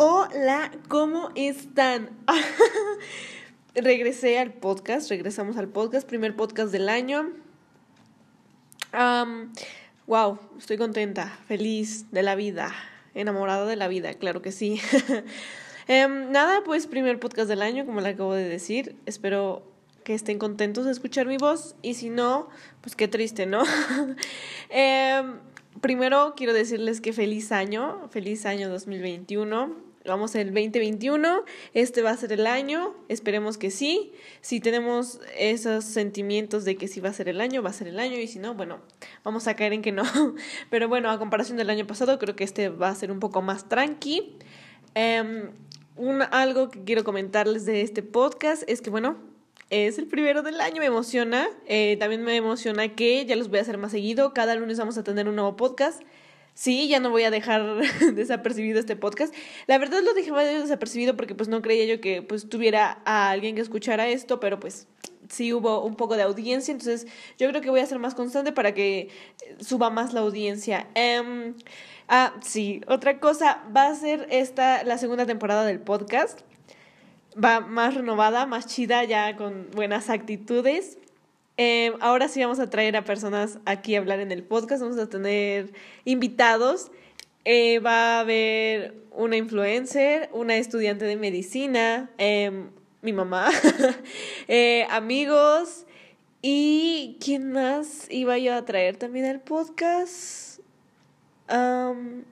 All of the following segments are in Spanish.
Hola, ¿cómo están? Regresé al podcast, regresamos al podcast, primer podcast del año. wow, estoy contenta, feliz de la vida, enamorada de la vida, claro que sí. Em, nada, pues primer podcast del año, como le acabo de decir. Espero que estén contentos de escuchar mi voz y si no, pues qué triste, ¿no? Em, primero quiero decirles que feliz año, feliz año 2021 vamos el 2021, este va a ser el año, esperemos que sí. Si tenemos esos sentimientos de que sí va a ser el año, va a ser el año, y si no, bueno, vamos a caer en que no. Pero bueno, a comparación del año pasado, creo que este va a ser un poco más tranqui. Um, un, algo que quiero comentarles de este podcast es que, bueno, es el primero del año, me emociona. Eh, también me emociona que ya los voy a hacer más seguido. Cada lunes vamos a tener un nuevo podcast. Sí, ya no voy a dejar desapercibido este podcast. La verdad lo dejé desapercibido porque pues no creía yo que pues tuviera a alguien que escuchara esto, pero pues sí hubo un poco de audiencia, entonces yo creo que voy a ser más constante para que suba más la audiencia. Um, ah, sí, otra cosa, va a ser esta la segunda temporada del podcast. Va más renovada, más chida, ya con buenas actitudes. Eh, ahora sí vamos a traer a personas aquí a hablar en el podcast, vamos a tener invitados. Eh, va a haber una influencer, una estudiante de medicina, em, mi mamá, eh, amigos y ¿quién más iba yo a traer también al podcast? Um,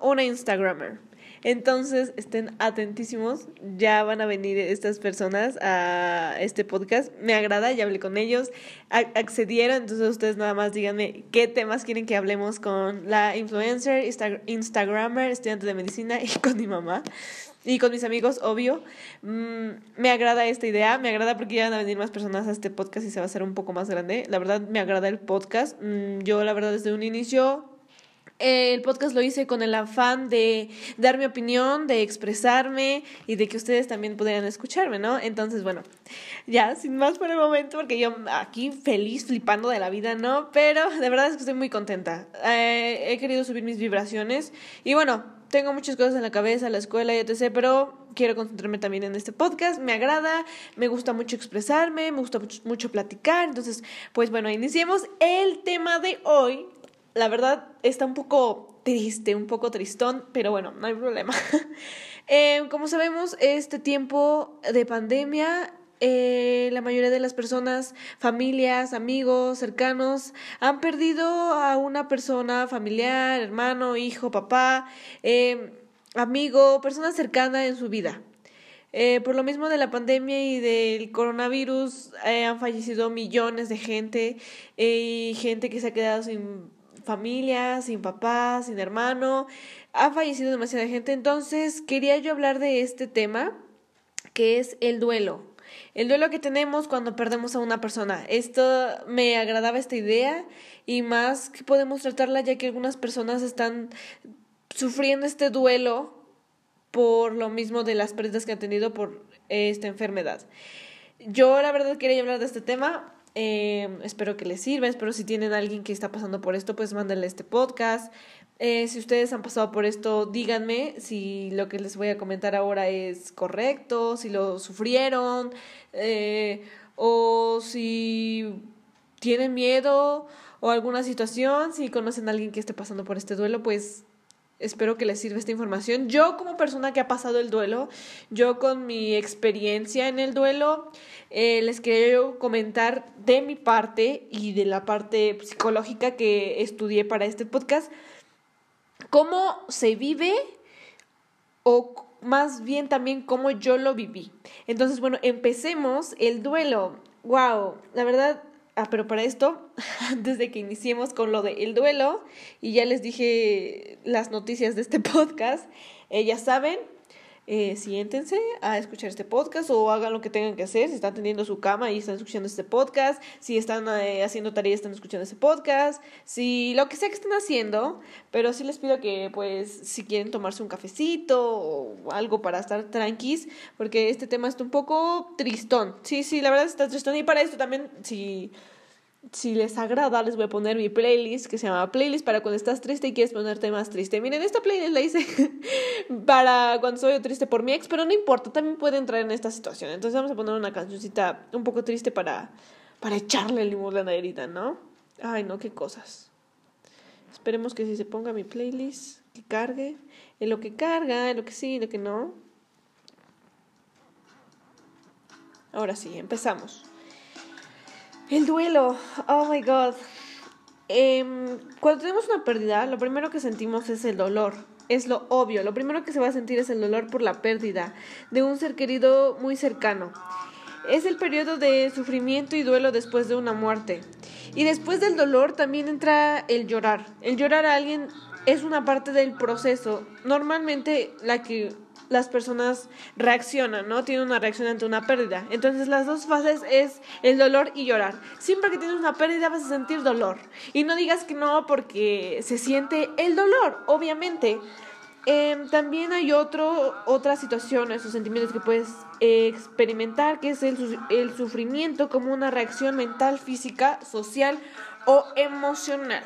una Instagramer. Entonces, estén atentísimos. Ya van a venir estas personas a este podcast. Me agrada, ya hablé con ellos. accedieron, entonces ustedes nada más díganme qué temas quieren que hablemos con la influencer, Instagrammer, estudiante de medicina y con mi mamá. Y con mis amigos, obvio. Mm, me agrada esta idea, me agrada porque ya van a venir más personas a este podcast y se va a hacer un poco más grande. La verdad, me agrada el podcast. Mm, yo, la verdad, desde un inicio el podcast lo hice con el afán de dar mi opinión, de expresarme y de que ustedes también pudieran escucharme, ¿no? Entonces, bueno, ya, sin más por el momento, porque yo aquí feliz, flipando de la vida, ¿no? Pero de verdad es que estoy muy contenta. Eh, he querido subir mis vibraciones y bueno, tengo muchas cosas en la cabeza, la escuela y etc., pero quiero concentrarme también en este podcast. Me agrada, me gusta mucho expresarme, me gusta mucho platicar. Entonces, pues bueno, iniciemos el tema de hoy, la verdad está un poco triste, un poco tristón, pero bueno, no hay problema. Eh, como sabemos, este tiempo de pandemia eh, la mayoría de las personas, familias, amigos, cercanos, han perdido a una persona familiar, hermano, hijo, papá, eh, amigo, persona cercana en su vida. por lo mismo de la pandemia y del coronavirus, han fallecido millones de gente y gente que se ha quedado sin familia, sin papá, sin hermano. Ha fallecido demasiada gente. Entonces, quería yo hablar de este tema, que es el duelo. El duelo que tenemos cuando perdemos a una persona. Esto me agradaba esta idea y más que podemos tratarla ya que algunas personas están sufriendo este duelo por lo mismo de las pérdidas que han tenido por esta enfermedad. Yo la verdad quería hablar de este tema Em, espero que les sirva, espero si tienen alguien que está pasando por esto, pues mándenle este podcast. Eh, si ustedes han pasado por esto, díganme si lo que les voy a comentar ahora es correcto, si lo sufrieron, eh, o si tienen miedo o alguna situación, si conocen a alguien que esté pasando por este duelo, pues Espero que les sirva esta información. Yo como persona que ha pasado el duelo, yo con mi experiencia en el duelo, eh, les quería comentar de mi parte y de la parte psicológica que estudié para este podcast, cómo se vive o más bien también cómo yo lo viví. Entonces, bueno, empecemos el duelo. Wow, la verdad Ah, pero para esto, antes de que iniciemos con lo del duelo, y ya les dije las noticias de este podcast, eh, ya saben, eh, siéntense a escuchar este podcast o hagan lo que tengan que hacer. Si están teniendo su cama y están escuchando este podcast, si están eh, haciendo tareas están escuchando este podcast, si lo que sea que estén haciendo, pero sí les pido que pues si quieren tomarse un cafecito o algo para estar tranquis, porque este tema está un poco tristón. Sí, sí, la verdad está tristón y para esto también si si les agrada, les voy a poner mi playlist que se llama Playlist para cuando estás triste y quieres ponerte más triste. Miren, esta playlist la hice para cuando soy triste por mi ex, pero no importa, también puede entrar en esta situación. Entonces vamos a poner una cancioncita un poco triste para, para echarle el limón a la herida, ¿no? Ay, no, qué cosas. Esperemos que si se ponga mi playlist, que cargue. En lo que carga, en lo que sí, en lo que no. Ahora sí, empezamos. El duelo. Oh my god. Em, cuando tenemos una pérdida, lo primero que sentimos es el dolor. Es lo obvio. Lo primero que se va a sentir es el dolor por la pérdida de un ser querido muy cercano. Es el periodo de sufrimiento y duelo después de una muerte. Y después del dolor también entra el llorar. El llorar a alguien es una parte del proceso. Normalmente la que las personas reaccionan, ¿no? Tienen una reacción ante una pérdida. Entonces las dos fases es el dolor y llorar. Siempre que tienes una pérdida vas a sentir dolor. Y no digas que no porque se siente el dolor, obviamente. Em, también hay otro, otras situaciones o sentimientos que puedes experimentar, que es el, el sufrimiento como una reacción mental, física, social o emocional.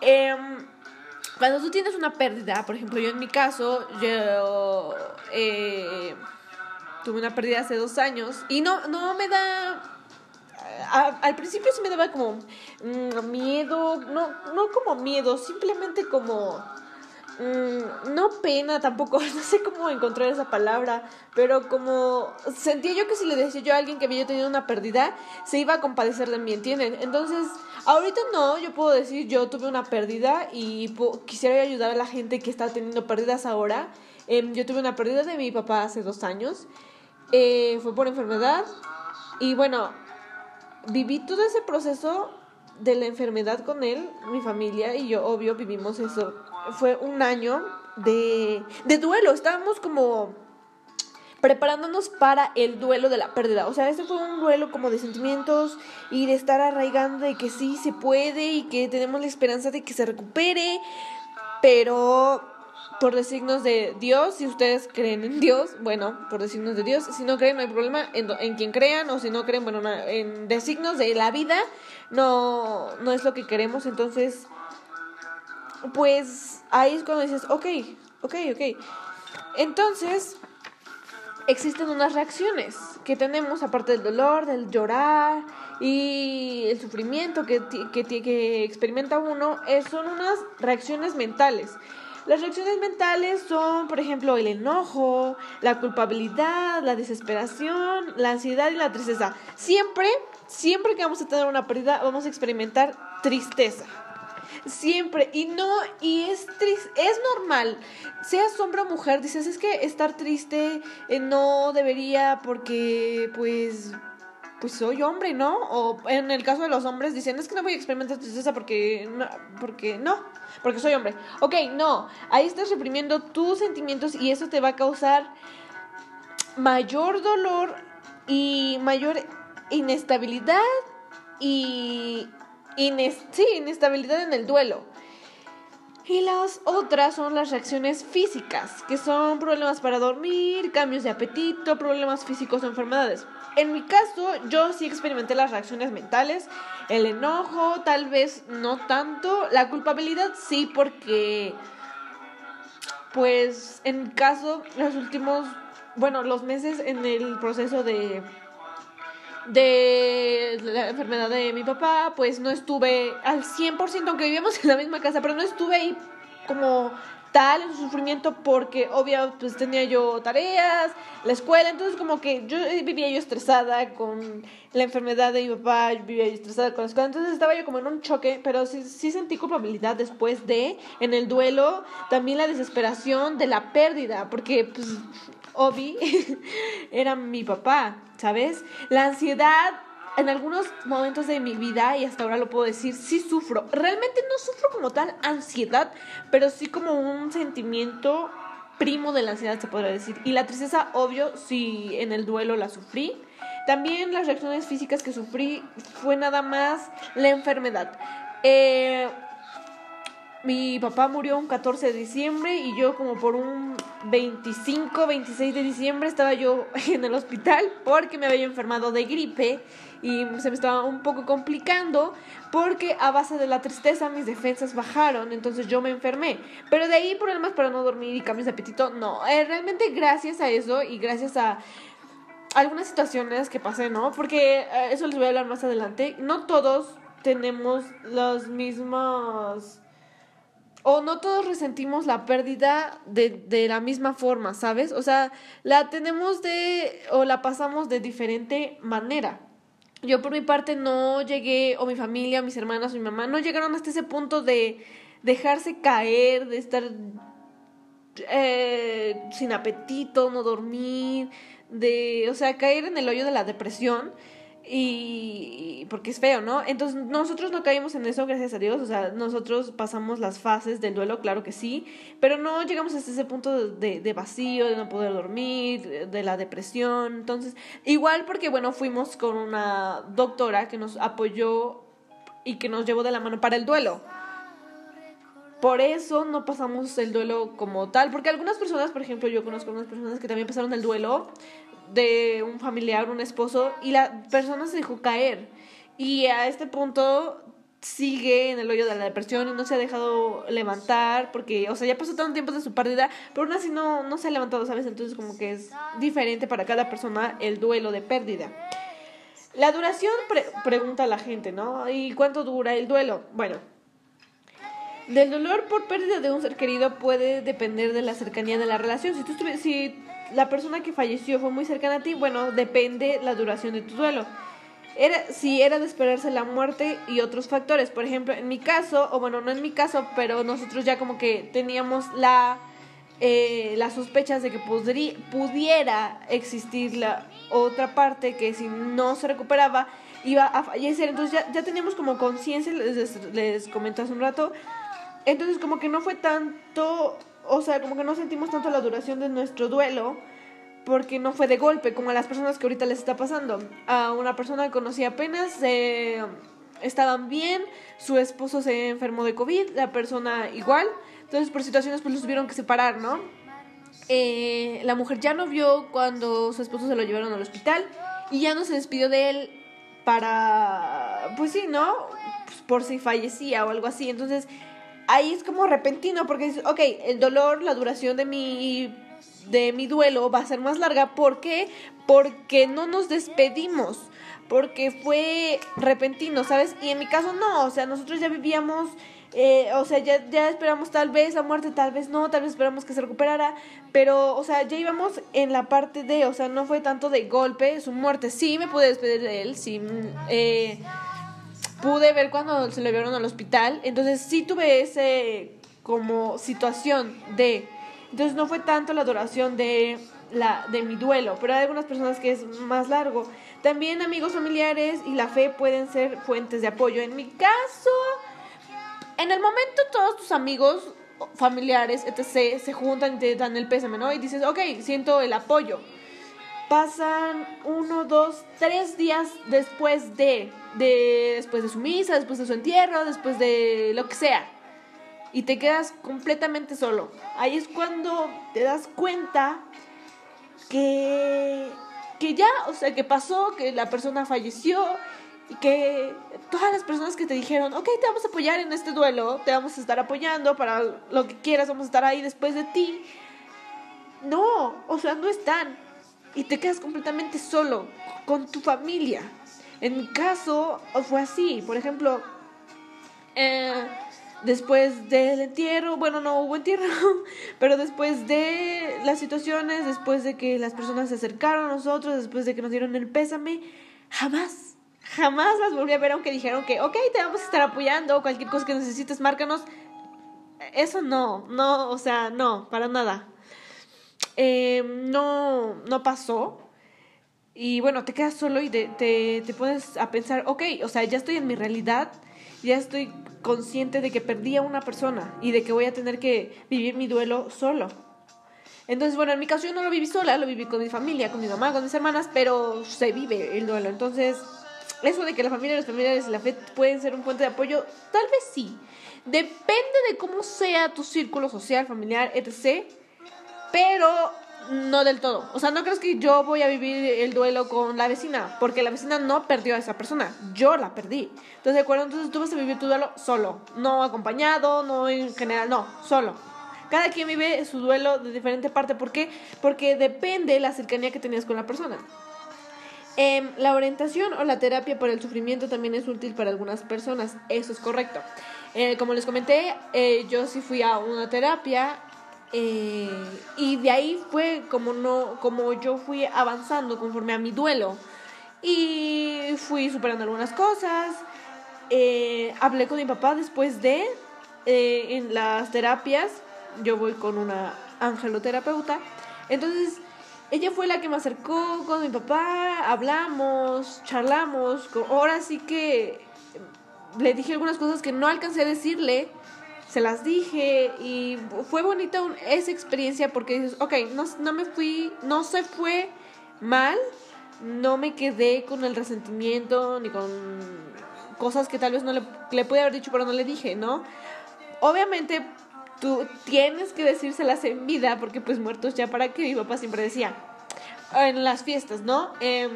Eh, cuando tú tienes una pérdida, por ejemplo, yo en mi caso, yo eh, tuve una pérdida hace dos años y no, no me da... al principio sí me daba como mm, miedo, no, no como miedo, simplemente como... Mm, no pena tampoco, no sé cómo encontrar esa palabra, pero como sentía yo que si le decía yo a alguien que había tenido una pérdida, se iba a compadecer de mí, ¿entienden? Entonces Ahorita no, yo puedo decir, yo tuve una pérdida y quisiera ayudar a la gente que está teniendo pérdidas ahora. Em, yo tuve una pérdida de mi papá hace dos años. Eh, fue por enfermedad. Y bueno, viví todo ese proceso de la enfermedad con él, mi familia y yo, obvio, vivimos eso. Fue un año de, de duelo. Estábamos como preparándonos para el duelo de la pérdida. O sea, este fue un duelo como de sentimientos y de estar arraigando de que sí se puede y que tenemos la esperanza de que se recupere, pero por designos de Dios, si ustedes creen en Dios, bueno, por designos de Dios, si no creen no hay problema en, en quien crean o si no creen, bueno, en designos de la vida, no, no es lo que queremos, entonces, pues ahí es cuando dices, ok, ok, ok. Entonces, existen unas reacciones que tenemos, aparte del dolor, del llorar y el sufrimiento que, que, experimenta uno, son unas reacciones mentales. Las reacciones mentales son, por ejemplo, el enojo, la culpabilidad, la desesperación, la ansiedad y la tristeza. Siempre, siempre que vamos a tener una pérdida, vamos a experimentar tristeza. Siempre. Y no, y es triste, es normal. Seas hombre o mujer, dices, es que estar triste eh, no debería porque, pues, pues soy hombre, ¿no? O en el caso de los hombres dicen, es que no voy a experimentar tristeza porque no, porque no, porque soy hombre. Ok, no, ahí estás reprimiendo tus sentimientos y eso te va a causar mayor dolor y mayor inestabilidad y sí, inestabilidad en el duelo. Y las otras son las reacciones físicas, que son problemas para dormir, cambios de apetito, problemas físicos o enfermedades. En mi caso, yo sí experimenté las reacciones mentales, el enojo, tal vez no tanto, la culpabilidad sí, porque, pues, en mi caso, los últimos, bueno, los meses en el proceso de de la enfermedad de mi papá, pues no estuve al 100%, aunque vivíamos en la misma casa, pero no estuve ahí como tal en su sufrimiento porque obvio pues tenía yo tareas, la escuela, entonces como que yo vivía yo estresada con la enfermedad de mi papá, yo vivía yo estresada con la escuela, entonces estaba yo como en un choque, pero sí, sí sentí culpabilidad después de, en el duelo, también la desesperación de la pérdida, porque pues Obi era mi papá, ¿sabes? La ansiedad en algunos momentos de mi vida, y hasta ahora lo puedo decir, sí sufro. Realmente no sufro como tal ansiedad, pero sí como un sentimiento primo de la ansiedad, se podría decir. Y la tristeza, obvio, sí en el duelo la sufrí. También las reacciones físicas que sufrí fue nada más la enfermedad. Eh, mi papá murió un 14 de diciembre y yo como por un 25, 26 de diciembre estaba yo en el hospital porque me había enfermado de gripe y se me estaba un poco complicando porque a base de la tristeza mis defensas bajaron, entonces yo me enfermé. Pero de ahí problemas para no dormir y cambios de apetito, no. Eh, realmente gracias a eso y gracias a algunas situaciones que pasé, ¿no? Porque eh, eso les voy a hablar más adelante. No todos tenemos las mismas o no todos resentimos la pérdida de, de, la misma forma, ¿sabes? O sea, la tenemos de, o la pasamos de diferente manera. Yo por mi parte no llegué, o mi familia, mis hermanas, mi mamá, no llegaron hasta ese punto de dejarse caer, de estar eh, sin apetito, no dormir, de, o sea, caer en el hoyo de la depresión y porque es feo, ¿no? Entonces nosotros no caímos en eso, gracias a Dios, o sea, nosotros pasamos las fases del duelo, claro que sí, pero no llegamos hasta ese punto de, de vacío, de no poder dormir, de la depresión, entonces, igual porque, bueno, fuimos con una doctora que nos apoyó y que nos llevó de la mano para el duelo. Por eso no pasamos el duelo como tal, porque algunas personas, por ejemplo, yo conozco algunas personas que también pasaron el duelo, de un familiar, un esposo, y la persona se dejó caer. Y a este punto sigue en el hoyo de la depresión y no se ha dejado levantar porque, o sea, ya pasó tanto tiempo de su pérdida, pero aún así no, no se ha levantado, ¿sabes? Entonces como que es diferente para cada persona el duelo de pérdida. La duración, pregunta la gente, ¿no? ¿Y cuánto dura el duelo? Bueno, del dolor por pérdida de un ser querido puede depender de la cercanía de la relación. Si tú si la persona que falleció fue muy cercana a ti, bueno, depende la duración de tu duelo. Era, si era de esperarse la muerte y otros factores. Por ejemplo, en mi caso, o bueno, no en mi caso, pero nosotros ya como que teníamos la, eh, las sospechas de que pudiera existir la otra parte que si no se recuperaba iba a fallecer. Entonces ya, ya teníamos como conciencia, les, les comenté hace un rato. Entonces como que no fue tanto o sea, como que no sentimos tanto la duración de nuestro duelo porque no fue de golpe, como a las personas que ahorita les está pasando. A una persona que conocí apenas, eh, estaban bien, su esposo se enfermó de COVID, la persona igual, entonces por situaciones pues los tuvieron que separar, ¿no? Eh, la mujer ya no vio cuando su esposo se lo llevaron al hospital y ya no se despidió de él para, pues sí, ¿no? Pues por si fallecía o algo así, entonces ahí es como repentino porque dices, ok, el dolor, la duración de mi, de mi duelo va a ser más larga. ¿Por qué? Porque no nos despedimos, porque fue repentino, ¿sabes? Y en mi caso no, o sea, nosotros ya vivíamos... Eh, o sea, ya, ya esperamos tal vez la muerte, tal vez no, tal vez esperamos que se recuperara, pero, o sea, ya íbamos en la parte de, o sea, no fue tanto de golpe, su muerte, sí me pude despedir de él, sí, eh, pude ver cuando se le vieron al hospital. Entonces sí tuve ese como situación de... Entonces no fue tanto la duración de, la, de mi duelo, pero hay algunas personas que es más largo. También amigos familiares y la fe pueden ser fuentes de apoyo. En mi caso, en el momento todos tus amigos familiares, etc., se juntan y te dan el pésame, ¿no? Y dices, ok, siento el apoyo. Pasan uno, dos, tres días después de de después de su misa, después de su entierro, después de lo que sea. Y te quedas completamente solo. Ahí es cuando te das cuenta que, que ya, o sea, que pasó, que la persona falleció y que todas las personas que te dijeron, ok, te vamos a apoyar en este duelo, te vamos a estar apoyando para lo que quieras, vamos a estar ahí después de ti. No, o sea, no están. Y te quedas completamente solo con tu familia. En mi caso fue así, por ejemplo, eh, después del entierro, bueno, no hubo entierro, pero después de las situaciones, después de que las personas se acercaron a nosotros, después de que nos dieron el pésame, jamás, jamás las volví a ver, aunque dijeron que, ok, te vamos a estar apoyando, cualquier cosa que necesites, márcanos. Eso no, no, o sea, no, para nada. Eh, no, no pasó. Y bueno, te quedas solo y te, te, te pones a pensar, ok, o sea, ya estoy en mi realidad, ya estoy consciente de que perdí a una persona y de que voy a tener que vivir mi duelo solo. Entonces, bueno, en mi caso yo no lo viví sola, lo viví con mi familia, con mi mamá, con mis hermanas, pero se vive el duelo. Entonces, eso de que la familia, los familiares y la fe pueden ser un puente de apoyo, tal vez sí. Depende de cómo sea tu círculo social, familiar, etc. Pero no del todo. O sea, no crees que yo voy a vivir el duelo con la vecina, porque la vecina no perdió a esa persona, yo la perdí. Entonces, ¿de acuerdo? Entonces tú vas a vivir tu duelo solo, no acompañado, no en general, no, solo. Cada quien vive su duelo de diferente parte. ¿Por qué? Porque depende la cercanía que tenías con la persona. Em, la orientación o la terapia por el sufrimiento también es útil para algunas personas. Eso es correcto. Eh, como les comenté, eh, yo sí fui a una terapia eh, y de ahí fue como no, como yo fui avanzando conforme a mi duelo y fui superando algunas cosas. hablé con mi papá después de en las terapias. Yo voy con una angeloterapeuta. Entonces ella fue la que me acercó con mi papá, hablamos, charlamos. Ahora sí que le dije algunas cosas que no alcancé a decirle, se las dije y fue bonita esa experiencia porque dices, ok, no, no me fui, no se fue mal, no me quedé con el resentimiento ni con cosas que tal vez no le, le pude haber dicho pero no le dije, ¿no? Obviamente tú tienes que decírselas en vida porque pues muertos ya para qué mi papá siempre decía en las fiestas, ¿no? Eh,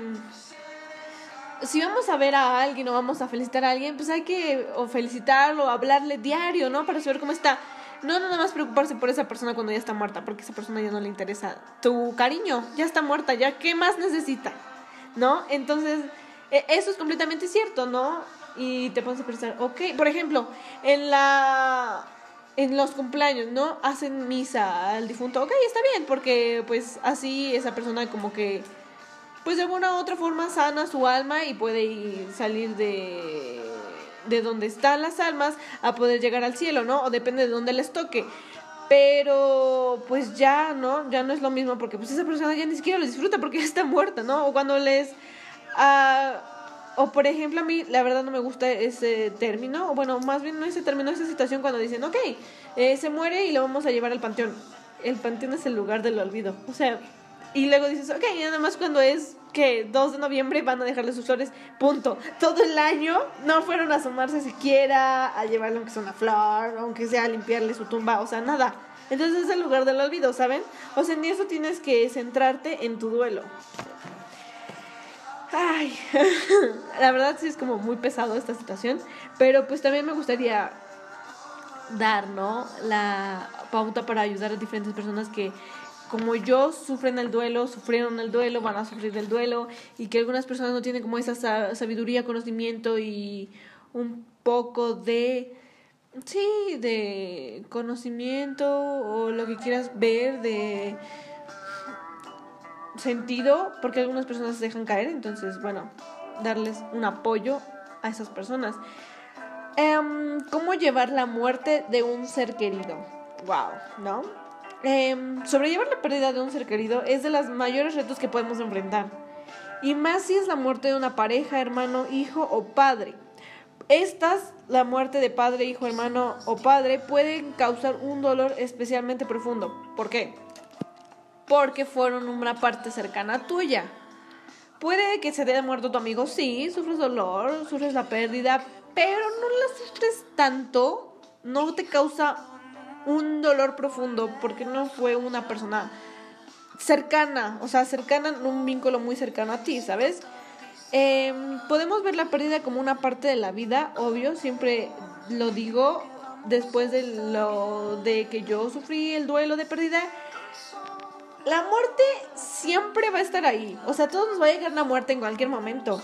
si vamos a ver a alguien o vamos a felicitar a alguien, pues hay que o felicitarlo, hablarle diario, ¿no? Para saber cómo está. No nada más preocuparse por esa persona cuando ya está muerta, porque esa persona ya no le interesa tu cariño, ya está muerta, ya qué más necesita, ¿no? Entonces, e, eso es completamente cierto, ¿no? Y te pones a pensar, ok, por ejemplo, en la en los cumpleaños, ¿no? Hacen misa al difunto, ok, está bien, porque pues así esa persona como que pues de alguna u otra forma sana su alma y puede salir de, de donde están las almas a poder llegar al cielo, ¿no? O depende de dónde les toque. Pero pues ya, ¿no? Ya no es lo mismo porque pues esa persona ya ni siquiera lo disfruta porque ya está muerta, ¿no? O cuando les... Uh, o por ejemplo a mí la verdad no me gusta ese término, o bueno, más bien no ese término, esa situación cuando dicen, ok, eh, se muere y lo vamos a llevar al panteón. El panteón es el lugar del olvido. O sea, y luego dices, ok, nada más cuando es que 2 de noviembre van a dejarle sus flores, punto. Todo el año no fueron a asomarse siquiera, a llevarle aunque sea una flor, aunque sea a limpiarle su tumba, o sea, nada. Entonces es el lugar del olvido, ¿saben? O sea, en eso tienes que centrarte en tu duelo. Ay, la verdad sí es como muy pesado esta situación, pero pues también me gustaría dar, ¿no? La pauta para ayudar a diferentes personas que como yo sufren el duelo, sufrieron el duelo, van a sufrir el duelo y que algunas personas no tienen como esa sabiduría, conocimiento y un poco de sí, de conocimiento o lo que quieras ver de sentido, porque algunas personas se dejan caer, entonces, bueno, darles un apoyo a esas personas. Em, ¿Cómo llevar la muerte de un ser querido? Wow, ¿no? Eh, sobrellevar la pérdida de un ser querido es de los mayores retos que podemos enfrentar. Y más si es la muerte de una pareja, hermano, hijo o padre. Estas, la muerte de padre, hijo, hermano o padre, pueden causar un dolor especialmente profundo. ¿Por qué? Porque fueron una parte cercana tuya. Puede que se te haya muerto tu amigo, sí, sufres dolor, sufres la pérdida, pero no la sufres tanto, no te causa un dolor profundo porque no fue una persona cercana, o sea, cercana, un vínculo muy cercano a ti, ¿sabes? Em, podemos ver la pérdida como una parte de la vida, obvio, siempre lo digo después de lo de que yo sufrí el duelo de pérdida. La muerte siempre va a estar ahí, o sea, todos nos va a llegar la muerte en cualquier momento.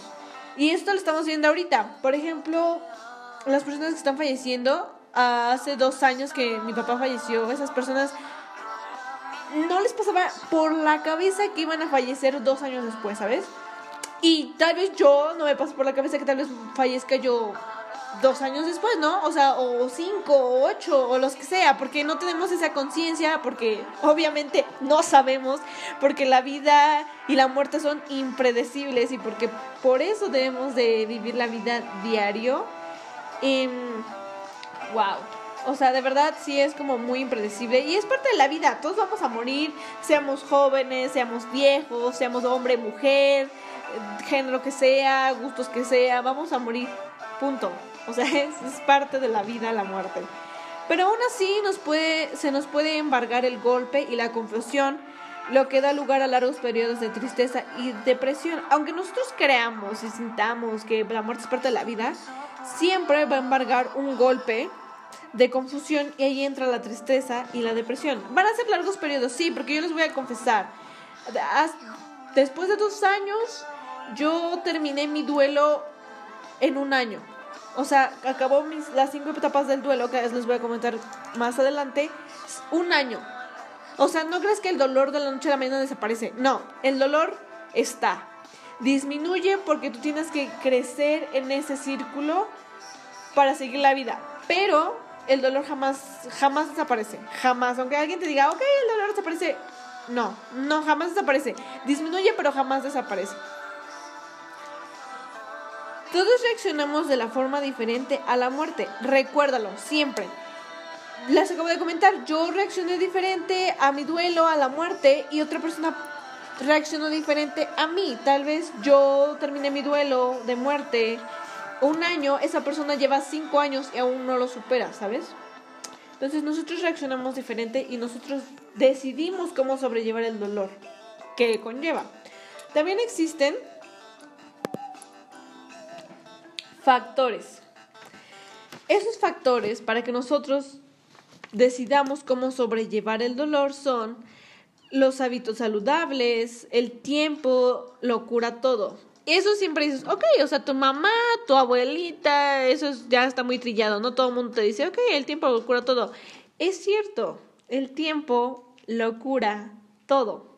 Y esto lo estamos viendo ahorita. Por ejemplo, las personas que están falleciendo hace dos años que mi papá falleció, esas personas no les pasaba por la cabeza que iban a fallecer dos años después, ¿sabes? Y tal vez yo no me paso por la cabeza que tal vez fallezca yo dos años después, ¿no? O sea, o cinco, o ocho, o los que sea, porque no tenemos esa conciencia, porque obviamente no sabemos, porque la vida y la muerte son impredecibles y porque por eso debemos de vivir la vida diario. Wow. O sea, de verdad sí es como muy impredecible y es parte de la vida. Todos vamos a morir, seamos jóvenes, seamos viejos, seamos hombre, mujer, género que sea, gustos que sea, vamos a morir. Punto. O sea, es, es parte de la vida la muerte. Pero aún así nos puede, se nos puede embargar el golpe y la confusión, lo que da lugar a largos periodos de tristeza y depresión. Aunque nosotros creamos y sintamos que la muerte es parte de la vida, siempre va a embargar un golpe de confusión y ahí entra la tristeza y la depresión. Van a ser largos periodos, sí, porque yo les voy a confesar. Después de dos años, yo terminé mi duelo en un año. O sea, acabó mis, las cinco etapas del duelo, que les voy a comentar más adelante, un año. O sea, no crees que el dolor de la noche a la mañana desaparece. No, el dolor está. Disminuye porque tú tienes que crecer en ese círculo para seguir la vida. Pero el dolor jamás, jamás desaparece. Jamás. Aunque alguien te diga, ok, el dolor desaparece. No, no, jamás desaparece. Disminuye, pero jamás desaparece. Todos reaccionamos de la forma diferente a la muerte. Recuérdalo, siempre. Les acabo de comentar, yo reaccioné diferente a mi duelo, a la muerte, y otra persona reaccionó diferente a mí. Tal vez yo terminé mi duelo de muerte un año, esa persona lleva cinco años y aún no lo supera, ¿sabes? Entonces nosotros reaccionamos diferente y nosotros decidimos cómo sobrellevar el dolor que conlleva. También existen factores. Esos factores para que nosotros decidamos cómo sobrellevar el dolor son los hábitos saludables, el tiempo, lo cura todo eso siempre dices, ok, o sea, tu mamá, tu abuelita, eso ya está muy trillado, ¿no? Todo el mundo te dice, ok, el tiempo cura todo. Es cierto, el tiempo lo cura todo.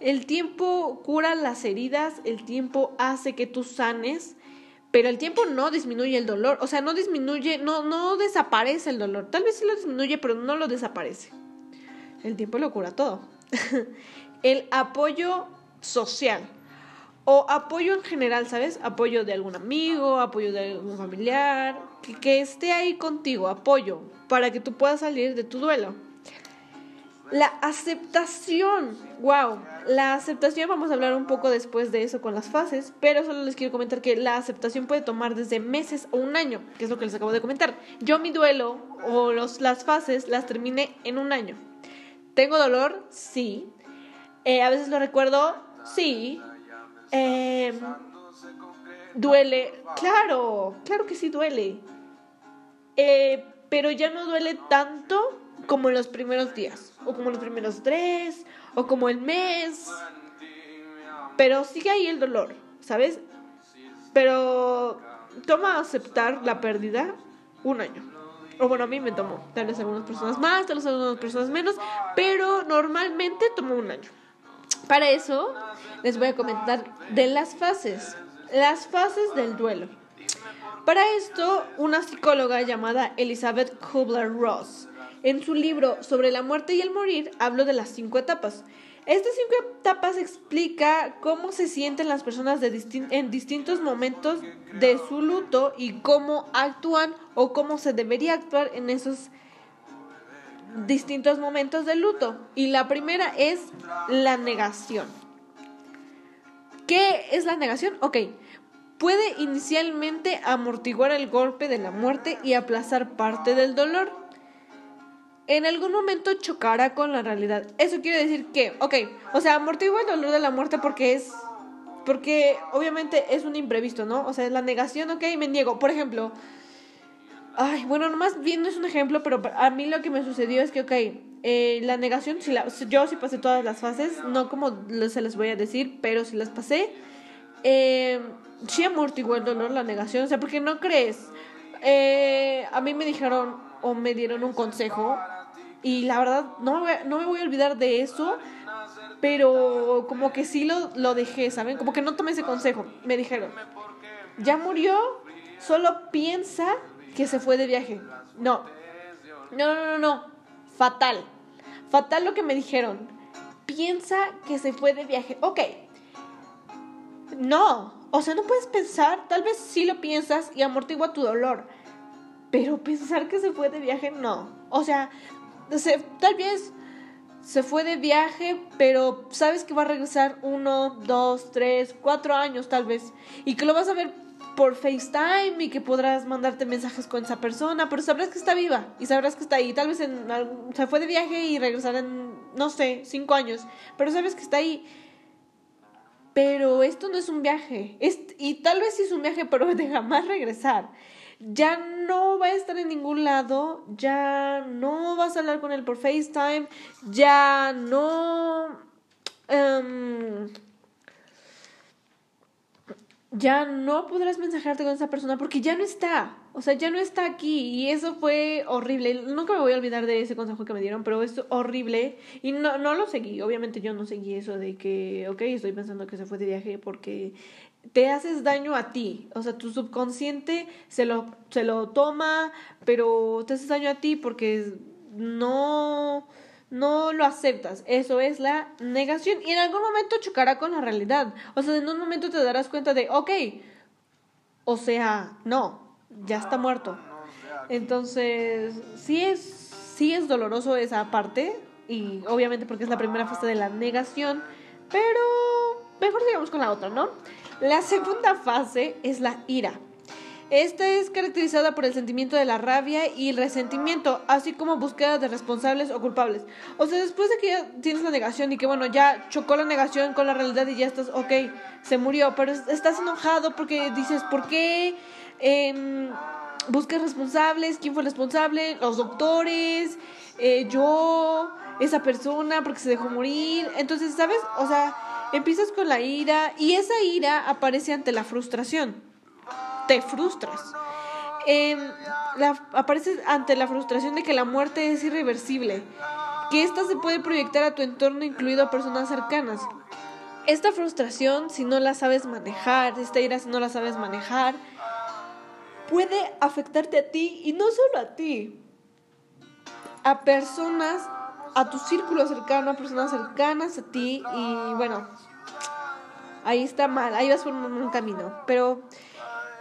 El tiempo cura las heridas, el tiempo hace que tú sanes, pero el tiempo no disminuye el dolor, o sea, no disminuye, no, no desaparece el dolor. Tal vez sí lo disminuye, pero no lo desaparece. El tiempo lo cura todo. el apoyo social o apoyo en general, ¿sabes? Apoyo de algún amigo, apoyo de algún familiar, que, esté ahí contigo, apoyo, para que tú puedas salir de tu duelo. La aceptación, wow, la aceptación, vamos a hablar un poco después de eso con las fases, pero solo les quiero comentar que la aceptación puede tomar desde meses o un año, que es lo que les acabo de comentar. Yo mi duelo o los, las fases las terminé en un año. ¿Tengo dolor? Sí. Eh, a veces lo recuerdo, sí. Eh, duele, claro, claro que sí duele. Eh, pero ya no duele tanto como en los primeros días, o como los primeros tres, o como el mes. Pero sigue ahí el dolor, ¿sabes? Pero toma aceptar la pérdida un año. O bueno, a mí me tomó. Tal vez algunas personas más, tal vez algunas personas menos. Pero normalmente tomó un año. Para eso les voy a comentar de las fases, las fases del duelo. Para esto, una psicóloga llamada Elizabeth Kubler-Ross, en su libro sobre la muerte y el morir, habló de las cinco etapas. Estas cinco etapas explica cómo se sienten las personas en distintos momentos de su luto y cómo actúan o cómo se debería actuar en esos distintos momentos de luto. Y la primera es la negación. ¿Qué es la negación? Ok, puede inicialmente amortiguar el golpe de la muerte y aplazar parte del dolor. En algún momento chocará con la realidad. Eso quiere decir que, ok, o sea, amortigua el dolor de la muerte porque es porque obviamente es un imprevisto, ¿no? O sea, la negación, ok, me niego. Por ejemplo, Ay, bueno, nomás bien no es un ejemplo, pero a mí lo que me sucedió es que, ok, eh, la negación, si la, yo sí pasé todas las fases, no como se les voy a decir, pero si las pasé, eh, sí amortiguó el dolor, la negación, o sea, porque no crees. Eh, a mí me dijeron o me dieron un consejo y la verdad no me, no me voy a olvidar de eso, pero como que sí lo, lo dejé, ¿saben? Como que no tomé ese consejo. Me dijeron, ya murió, solo piensa que se fue de viaje. No. No, no, no, no. Fatal. Fatal lo que me dijeron. Piensa que se fue de viaje. Ok. No. O sea, no puedes pensar. Tal vez sí lo piensas y amortigua tu dolor. pero pensar que se fue de viaje, no. O sea, tal vez se fue de viaje, pero sabes que va a regresar uno, dos, tres, cuatro años tal vez. Y que lo vas a ver por FaceTime y que podrás mandarte mensajes con esa persona, pero sabrás que está viva y sabrás que está ahí. Tal vez en, se fue de viaje y regresará en, no sé, cinco años, pero sabes que está ahí. Pero esto no es un viaje. y tal vez sí es un viaje, pero de jamás regresar ya no va a estar en ningún lado, ya no vas a hablar con él por FaceTime, ya no... Em, ya no podrás mensajarte con esa persona porque ya no está. O sea, ya no está aquí. Y eso fue horrible. Nunca me voy a olvidar de ese consejo que me dieron, pero es horrible. Y no, no lo seguí. Obviamente yo no seguí eso de que, ok, estoy pensando que se fue de viaje porque te haces daño a ti. O sea, tu subconsciente se lo, se lo toma, pero te haces daño a ti porque no, no lo aceptas. Eso es la negación. Y en algún momento chocará con la realidad. O sea, en un momento te darás cuenta de, ok, o sea, no, ya está muerto. Entonces, sí es, sí es doloroso esa parte. Y obviamente porque es la primera fase de la negación. Pero mejor sigamos con la otra, ¿no? La segunda fase es la ira. Esta es caracterizada por el sentimiento de la rabia y el resentimiento, así como búsqueda de responsables o culpables. O sea, después de que ya tienes la negación y que, bueno, ya chocó la negación con la realidad y ya estás, ok, se murió, pero estás enojado porque dices, ¿por qué? Eh, buscas responsables, quién fue el responsable, los doctores, eh, yo, esa persona porque se dejó morir. Entonces, ¿sabes? O sea, Empiezas con la ira y esa ira aparece ante la frustración. Te frustras. Em, la, aparece ante la frustración de que la muerte es irreversible, que ésta se puede proyectar a tu entorno, incluido a personas cercanas. Esta frustración, si no la sabes manejar, esta ira, si no la sabes manejar, puede afectarte a ti y no solo a ti, a personas a tu círculo cercano, a personas cercanas a ti y bueno, ahí está mal, ahí vas por un, camino. Pero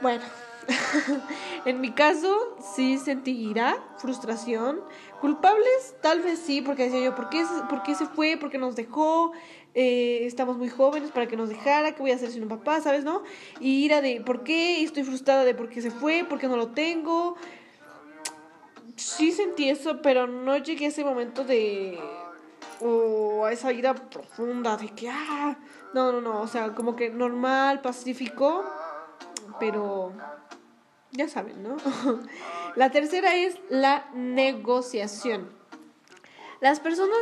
bueno, en mi caso sí sentí ira, frustración, culpables tal vez sí, porque decía yo, ¿por qué, por qué se fue? ¿Por qué nos dejó? Eh, estamos muy jóvenes para que nos dejara, ¿qué voy a hacer sin un papá? ¿Sabes? ¿No? Y ira de ¿por qué? Estoy frustrada de por qué se fue, por qué no lo tengo sí sentí eso, pero no llegué a ese momento de. o a esa ira profunda de que. ¡ah! No, no, no. O sea, como que normal, pacífico, pero. Ya saben, ¿no? la tercera es la negociación. Las personas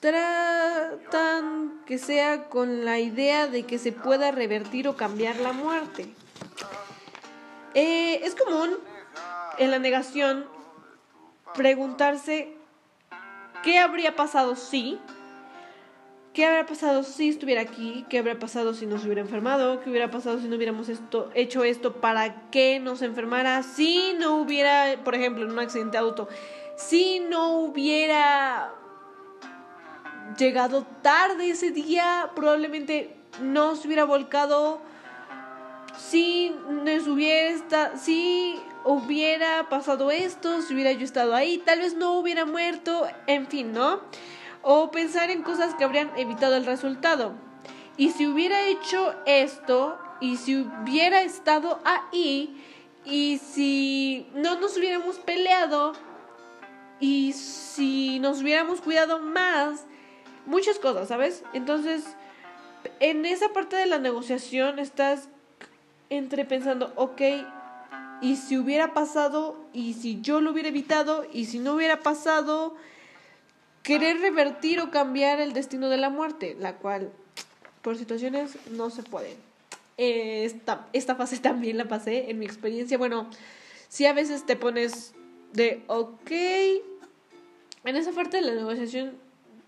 tratan que sea con la idea de que se pueda revertir o cambiar la muerte. Eh, es común en la negación preguntarse qué habría pasado si, qué habría pasado si estuviera aquí, qué habría pasado si nos hubiera enfermado, qué hubiera pasado si no hubiéramos esto, hecho esto para que nos enfermara, si no hubiera, por ejemplo, en un accidente de auto, si no hubiera llegado tarde ese día, probablemente no se hubiera volcado, si nos hubiera, si hubiera pasado esto, si hubiera yo estado ahí, tal vez no hubiera muerto, en fin, ¿no? O pensar en cosas que habrían evitado el resultado. Y si hubiera hecho esto, y si hubiera estado ahí, y si no nos hubiéramos peleado, y si nos hubiéramos cuidado más, muchas cosas, ¿sabes? Entonces, en esa parte de la negociación estás entre pensando, ok, y si hubiera pasado, y si yo lo hubiera evitado, y si no hubiera pasado, querer revertir o cambiar el destino de la muerte, la cual por situaciones no se puede. Esta, esta fase también la pasé en mi experiencia. Bueno, si a veces te pones de, ok, en esa parte de la negociación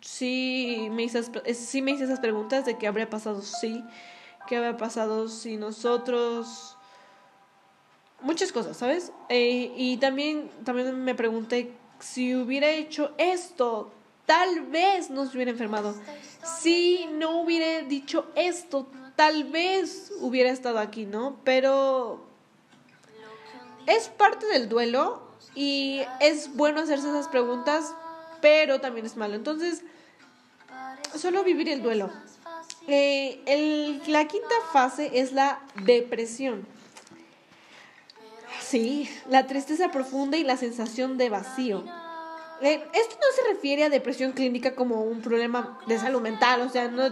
sí me hice, sí me hice esas preguntas de qué habría pasado si, qué habría pasado si nosotros muchas cosas, ¿sabes? Eh, y también, también me pregunté si hubiera hecho esto, tal vez no se hubiera enfermado. Si no hubiera dicho esto, tal vez hubiera estado aquí, ¿no? Pero es parte del duelo y es bueno hacerse esas preguntas, pero también es malo. Entonces, solo vivir el duelo. Eh, el, la quinta fase es la depresión. Sí, la tristeza profunda y la sensación de vacío. Eh, esto no se refiere a depresión clínica como un problema de salud mental, o sea, no,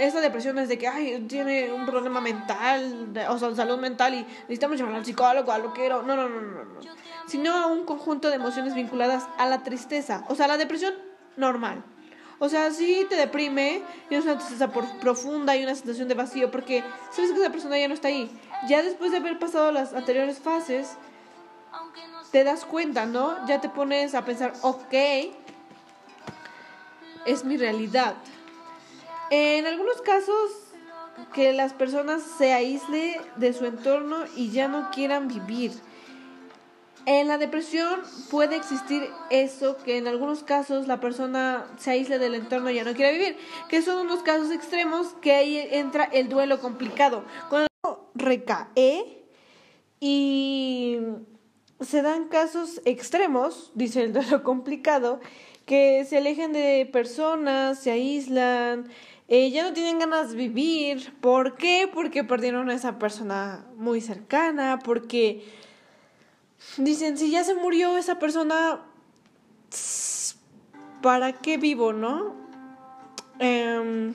esa depresión es de que, ay, tiene un problema mental, o sea, salud mental y necesitamos llamar al psicólogo, a lo que no, no, no, no, no, sino a un conjunto de emociones vinculadas a la tristeza, o sea, la depresión normal. O sea, sí te deprime, y es una tristeza profunda y una sensación de vacío, porque sabes que esa persona ya no está ahí. Ya después de haber pasado las anteriores fases, te das cuenta, ¿no? Ya te pones a pensar, ok, es mi realidad. En algunos casos, que las personas se aísle de su entorno y ya no quieran vivir. En la depresión puede existir eso que en algunos casos la persona se aísle del entorno y ya no quiere vivir, que son unos casos extremos que ahí entra el duelo complicado. Cuando recae y se dan casos extremos, dice el duelo complicado, que se alejan de personas, se aíslan, eh, ya no tienen ganas de vivir. ¿Por qué? Porque perdieron a esa persona muy cercana, porque dicen, si ya se murió esa persona, ¿para qué vivo, no? Em,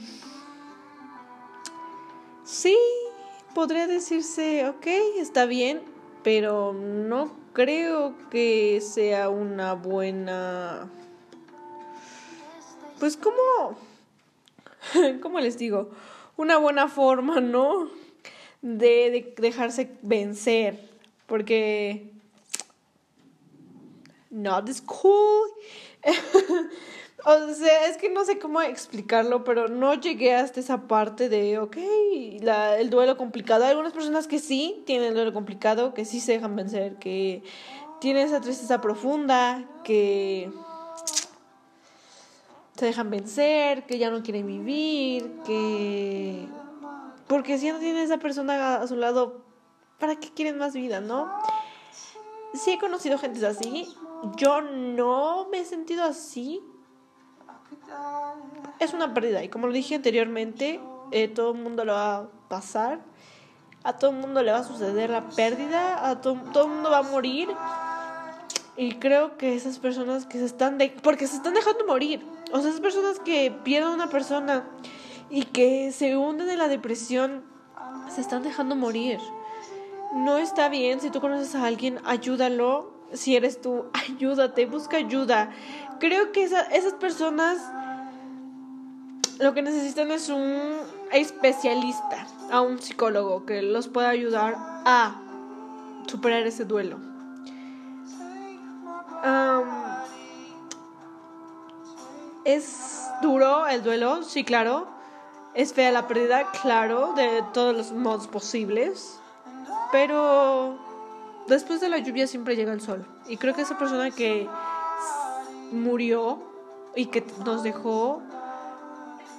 sí, podría decirse, ok, está bien, pero no creo que sea una buena... Pues como... ¿Cómo les digo? Una buena forma, ¿no? De, de dejarse vencer. Porque... Not this cool. O sea, es que no sé cómo explicarlo, pero no llegué hasta esa parte de, ok, la, el duelo complicado. Hay algunas personas que sí tienen el duelo complicado, que sí se dejan vencer, que tienen esa tristeza profunda, que se dejan vencer, que ya no quieren vivir, que... Porque si no tienen esa persona a su lado, ¿para qué quieren más vida, no? Sí he conocido gente así. Yo no me he sentido así es una pérdida y como lo dije anteriormente, eh, todo el mundo lo va a pasar, a todo el mundo le va a suceder la pérdida, a todo el mundo va a morir y creo que esas personas que se están de porque se están dejando morir, o sea, esas personas que pierden a una persona y que se hunden en la depresión, se están dejando morir. No está bien, si tú conoces a alguien, ayúdalo. Si eres tú, ayúdate, busca ayuda. Creo que esas personas lo que necesitan es un especialista, a un psicólogo que los pueda ayudar a superar ese duelo. es duro el duelo, sí, claro. Es fea la pérdida, claro, de todos los modos posibles. Pero después de la lluvia siempre llega el sol. Y creo que esa persona que murió y que nos dejó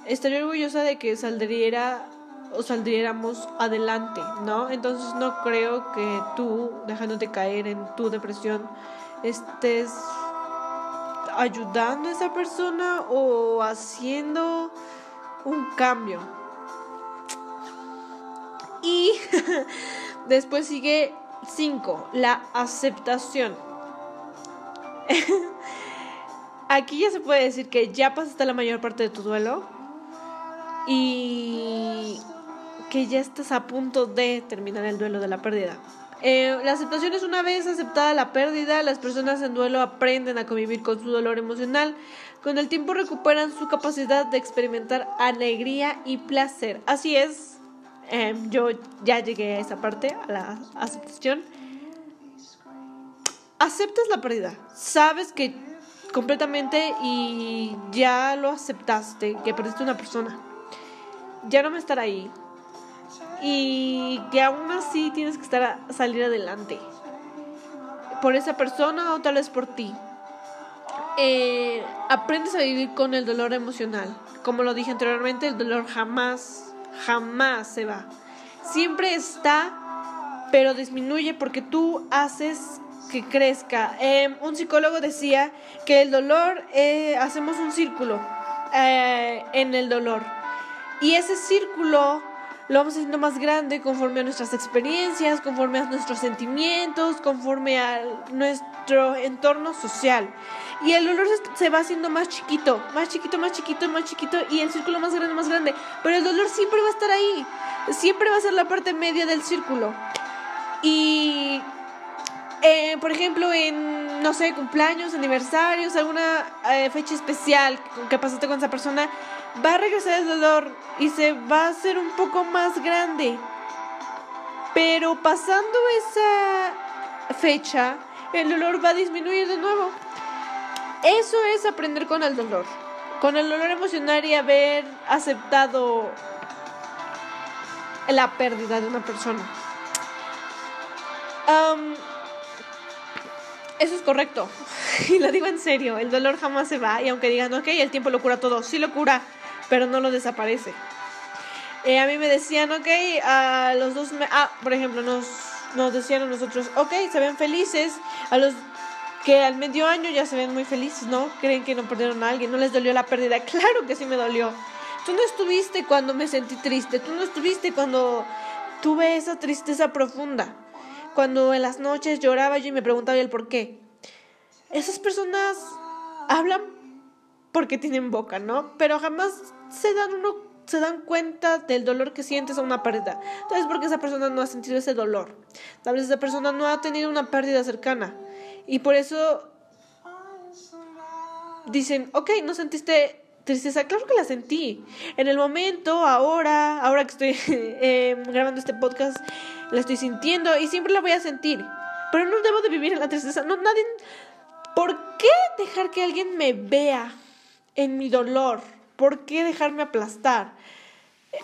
estaría orgullosa de que saldría o saldríamos adelante, ¿no? Entonces no creo que tú, dejándote caer en tu depresión, estés ayudando a esa persona o haciendo un cambio. Y después sigue 5, la aceptación. Aquí ya se puede decir que ya pasaste la mayor parte de tu duelo y que ya estás a punto de terminar el duelo de la pérdida. Eh, la aceptación es una vez aceptada la pérdida, las personas en duelo aprenden a convivir con su dolor emocional. Con el tiempo recuperan su capacidad de experimentar alegría y placer. Así es, em, yo ya llegué a esa parte, a la aceptación. Aceptas la pérdida, sabes que completamente y ya lo aceptaste, que perdiste una persona ya no me estar ahí. Y que aún así tienes que estar a salir adelante. Por esa persona o tal vez por ti. Eh, aprendes a vivir con el dolor emocional. Como lo dije anteriormente, el dolor jamás, jamás se va. Siempre está, pero disminuye porque tú haces que crezca. Em, un psicólogo decía que el dolor, eh, hacemos un círculo eh, en el dolor. Y ese círculo lo vamos haciendo más grande conforme a nuestras experiencias, conforme a nuestros sentimientos, conforme a nuestro entorno social. Y el dolor se va haciendo más chiquito, más chiquito, más chiquito, más chiquito y el círculo más grande, más grande. Pero el dolor siempre va a estar ahí, siempre va a ser la parte media del círculo. Y, eh, por ejemplo, en, no sé, cumpleaños, aniversarios, alguna eh, fecha especial que pasaste con esa persona, va a regresar el dolor y se va a hacer un poco más grande. Pero pasando esa fecha, el dolor va a disminuir de nuevo. Eso es aprender con el dolor. Con el dolor emocional y haber aceptado la pérdida de una persona. Eso es correcto. Y lo digo en serio, el dolor jamás se va. Y aunque digan, ok, el tiempo lo cura todo, sí lo cura pero no lo desaparece. Eh, a mí me decían, ok, a los dos, ah, por ejemplo, nos, nos decían a nosotros, ok, se ven felices, a los que al medio año ya se ven muy felices, ¿no? Creen que no perdieron a alguien, no les dolió la pérdida, claro que sí me dolió. Tú no estuviste cuando me sentí triste, tú no estuviste cuando tuve esa tristeza profunda, cuando en las noches lloraba yo y me preguntaba el por qué. Esas personas hablan porque tienen boca, ¿no? Pero jamás se dan uno se dan cuenta del dolor que sientes a una pérdida. Tal vez porque esa persona no ha sentido ese dolor. Tal vez esa persona no ha tenido una pérdida cercana. Y por eso dicen, ok, no sentiste tristeza. Claro que la sentí. En el momento, ahora, ahora que estoy em, grabando este podcast, la estoy sintiendo y siempre la voy a sentir. Pero no debo de vivir en la tristeza. No, nadie... ¿Por qué dejar que alguien me vea en mi dolor? ¿Por qué dejarme aplastar?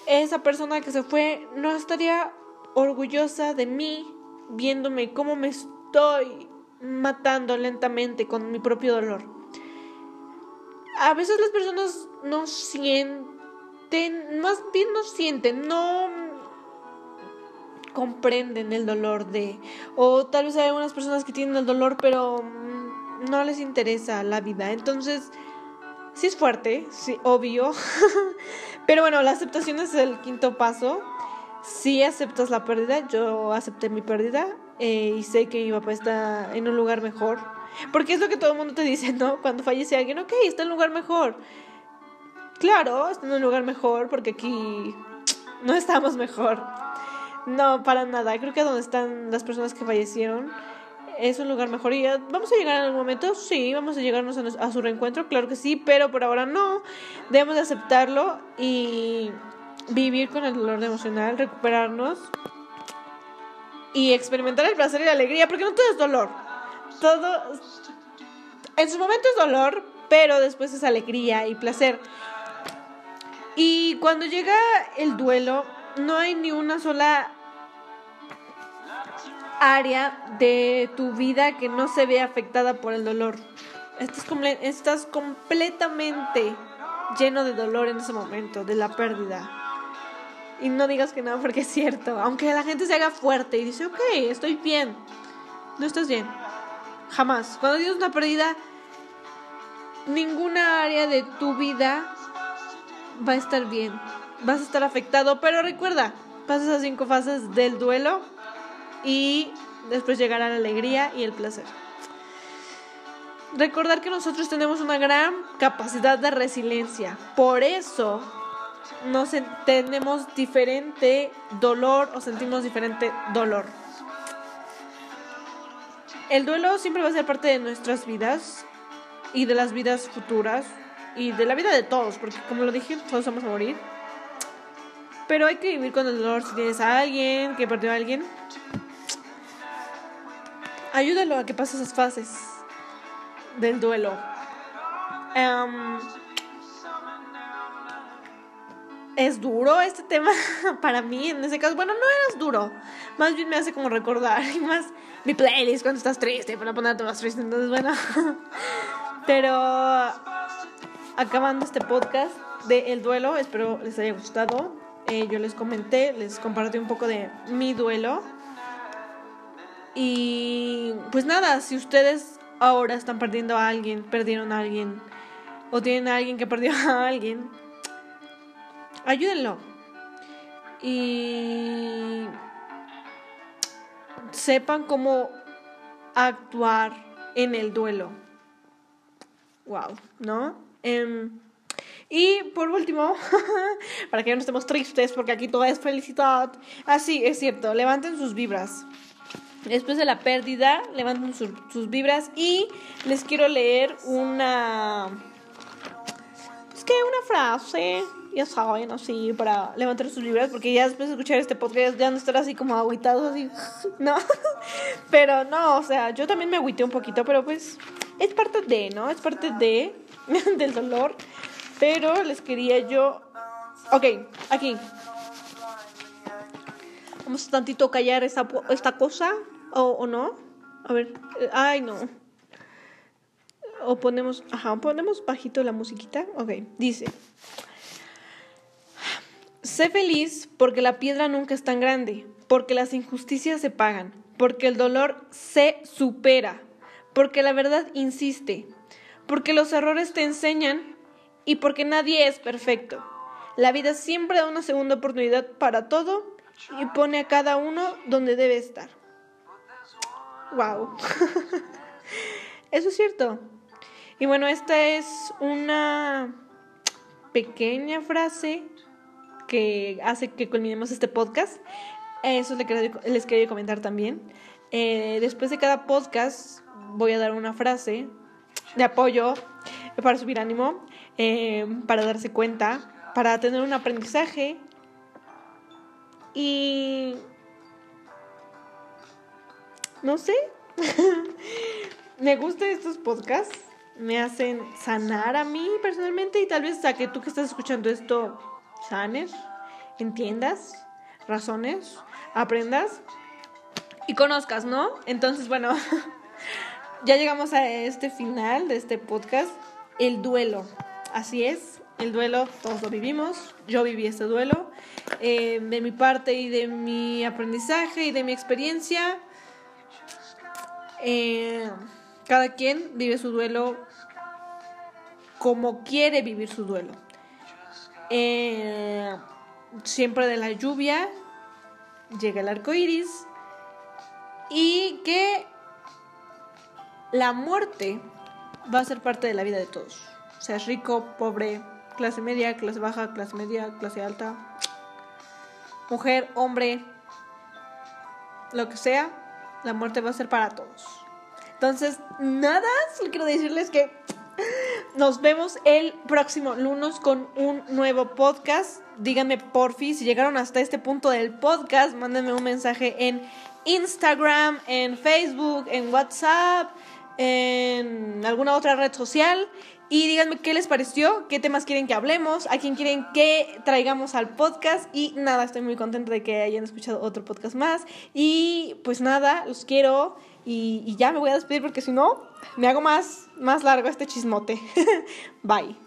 Esa persona que se fue no estaría orgullosa de mí viéndome cómo me estoy matando lentamente con mi propio dolor. A veces las personas no sienten, más bien no sienten, no comprenden el dolor de, o tal vez hay algunas personas que tienen el dolor pero no les interesa la vida. Entonces, sí es fuerte, sí, obvio. Pero bueno, la aceptación es el quinto paso. Si aceptas la pérdida, yo acepté mi pérdida eh, y sé que mi papá está en un lugar mejor. Porque es lo que todo el mundo te dice, ¿no? Cuando fallece alguien, ok, está en un lugar mejor. Claro, está en un lugar mejor porque aquí no estamos mejor. No, para nada. Creo que donde están las personas que fallecieron es un lugar mejor. ¿Y vamos a llegar en algún momento? Sí, vamos a llegarnos a, su reencuentro, claro que sí, pero por ahora no. Debemos de aceptarlo y vivir con el dolor emocional, recuperarnos y experimentar el placer y la alegría, porque no todo es dolor. Todo. En su momento es dolor, pero después es alegría y placer. Y cuando llega el duelo, no hay ni una sola área de tu vida que no se ve afectada por el dolor. Estás, estás completamente lleno de dolor en ese momento, de la pérdida. Y no digas que no, porque es cierto. Aunque la gente se haga fuerte y dice, ok, estoy bien. No estás bien. Jamás. Cuando tienes una pérdida, ninguna área de tu vida va a estar bien. Vas a estar afectado. Pero recuerda, pasas a cinco fases del duelo y después llegará la alegría y el placer. Recordar que nosotros tenemos una gran capacidad de resiliencia. Por eso nos tenemos diferente dolor o sentimos diferente dolor. El duelo siempre va a ser parte de nuestras vidas y de las vidas futuras y de la vida de todos, porque como lo dije, todos vamos a morir. Pero hay que vivir con el dolor si tienes a alguien que perdió a alguien ayúdalo a que pase esas fases del duelo. Em, es duro este tema para mí en ese caso. Bueno, no es duro. Más bien me hace como recordar. Y más mi playlist cuando estás triste para ponerte más triste. Entonces, bueno. Pero acabando este podcast de El Duelo, espero les haya gustado. Eh, yo les comenté, les compartí un poco de mi duelo Y pues nada, si ustedes ahora están perdiendo a alguien, perdieron a alguien, o tienen a alguien que perdió a alguien, ayúdenlo. Y sepan cómo actuar en el duelo. Wow, ¿no? Em, y por último, para que no estemos tristes, porque aquí todo es felicidad. Así, ah, es cierto, levanten sus vibras. Después de la pérdida, levanten sus, sus vibras y les quiero leer una... Es que una frase ya saben, así, para levantar sus vibras, porque ya después de escuchar este podcast ya no estar así como aguitados, así, no, pero no, o sea, yo también me agüité un poquito, pero pues es parte de, ¿no? Es parte de, del dolor, pero les quería yo, ok, aquí, vamos a tantito callar esta, esta cosa, o, o no, a ver, ay, no. O ponemos, ajá, ponemos bajito la musiquita. Ok, dice. Sé feliz porque la piedra nunca es tan grande, porque las injusticias se pagan, porque el dolor se supera, porque la verdad insiste, porque los errores te enseñan y porque nadie es perfecto. La vida siempre da una segunda oportunidad para todo y pone a cada uno donde debe estar. Wow. Eso es cierto. Y bueno, esta es una pequeña frase que hace que culminemos este podcast. Eso les quería, comentar también. Eh, después de cada podcast voy a dar una frase de apoyo para subir ánimo, eh, para darse cuenta, para tener un aprendizaje y no sé, me gustan estos podcasts, me hacen sanar a mí personalmente y tal vez a que tú que estás escuchando esto sanes, entiendas razones, aprendas y conozcas, ¿no? Entonces, bueno, ya llegamos a este final de este podcast, el duelo. Así es, el duelo todos lo vivimos, yo viví este duelo. Eh, de mi parte y de mi aprendizaje y de mi experiencia, eh, cada quien vive su duelo como quiere vivir su duelo. Eh, siempre de la lluvia llega el arco iris y que la muerte va a ser parte de la vida de todos. Seas rico, pobre, clase media, clase baja, clase media, clase alta, mujer, hombre, lo que sea, la muerte va a ser para todos. Entonces, nada, solo quiero decirles que nos vemos el próximo lunes con un nuevo podcast. Díganme porfi si llegaron hasta este punto del podcast, mándenme un mensaje en Instagram, en Facebook, en WhatsApp, en alguna otra red social y díganme qué les pareció, qué temas quieren que hablemos, a quién quieren que traigamos al podcast. Y nada, estoy muy contenta de que hayan escuchado otro podcast más. Y pues nada, los quiero. Y, y ya me voy a despedir porque si no, me hago más, más largo este chismote. Bye.